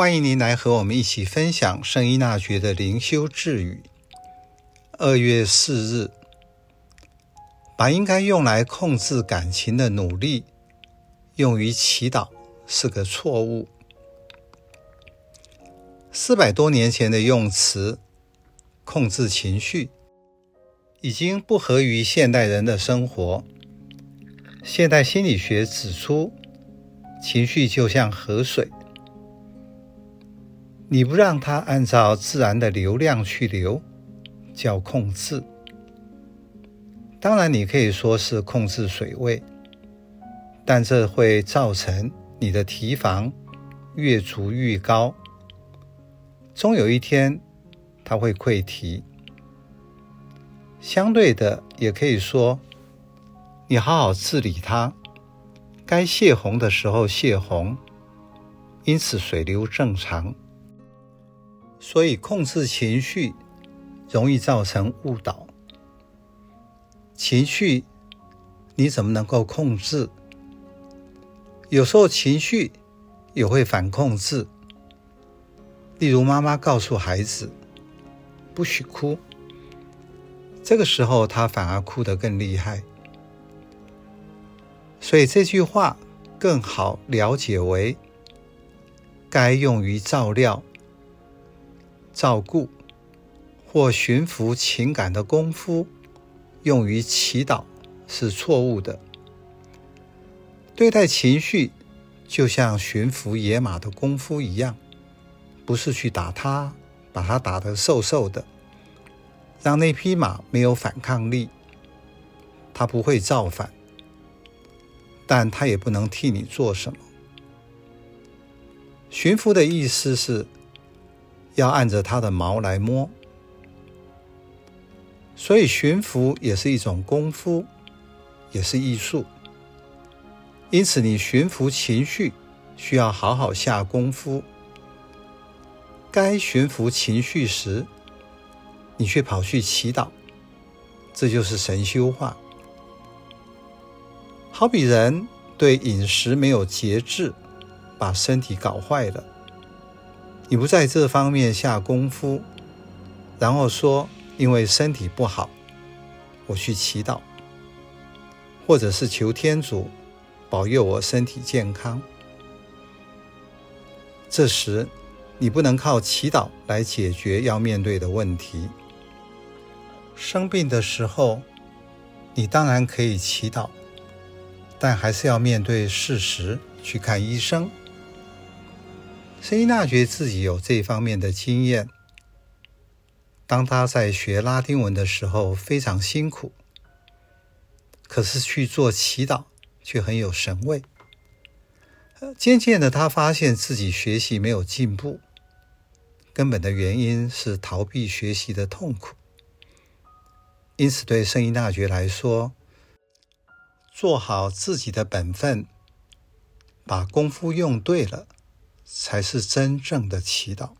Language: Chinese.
欢迎您来和我们一起分享圣依纳爵的灵修智语。二月四日，把应该用来控制感情的努力用于祈祷是个错误。四百多年前的用词“控制情绪”已经不合于现代人的生活。现代心理学指出，情绪就像河水。你不让它按照自然的流量去流，叫控制。当然，你可以说是控制水位，但这会造成你的堤防越筑越高，终有一天它会溃堤。相对的，也可以说，你好好治理它，该泄洪的时候泄洪，因此水流正常。所以，控制情绪容易造成误导。情绪你怎么能够控制？有时候情绪也会反控制。例如，妈妈告诉孩子不许哭，这个时候他反而哭得更厉害。所以这句话更好了解为该用于照料。照顾或驯服情感的功夫，用于祈祷是错误的。对待情绪，就像驯服野马的功夫一样，不是去打它，把它打得瘦瘦的，让那匹马没有反抗力，它不会造反，但它也不能替你做什么。驯服的意思是。要按着它的毛来摸，所以驯服也是一种功夫，也是艺术。因此，你驯服情绪需要好好下功夫。该驯服情绪时，你却跑去祈祷，这就是神修化。好比人对饮食没有节制，把身体搞坏了。你不在这方面下功夫，然后说因为身体不好，我去祈祷，或者是求天主保佑我身体健康。这时你不能靠祈祷来解决要面对的问题。生病的时候，你当然可以祈祷，但还是要面对事实去看医生。圣依纳爵自己有这方面的经验。当他在学拉丁文的时候非常辛苦，可是去做祈祷却很有神味。渐渐的，他发现自己学习没有进步，根本的原因是逃避学习的痛苦。因此，对圣依纳爵来说，做好自己的本分，把功夫用对了。才是真正的祈祷。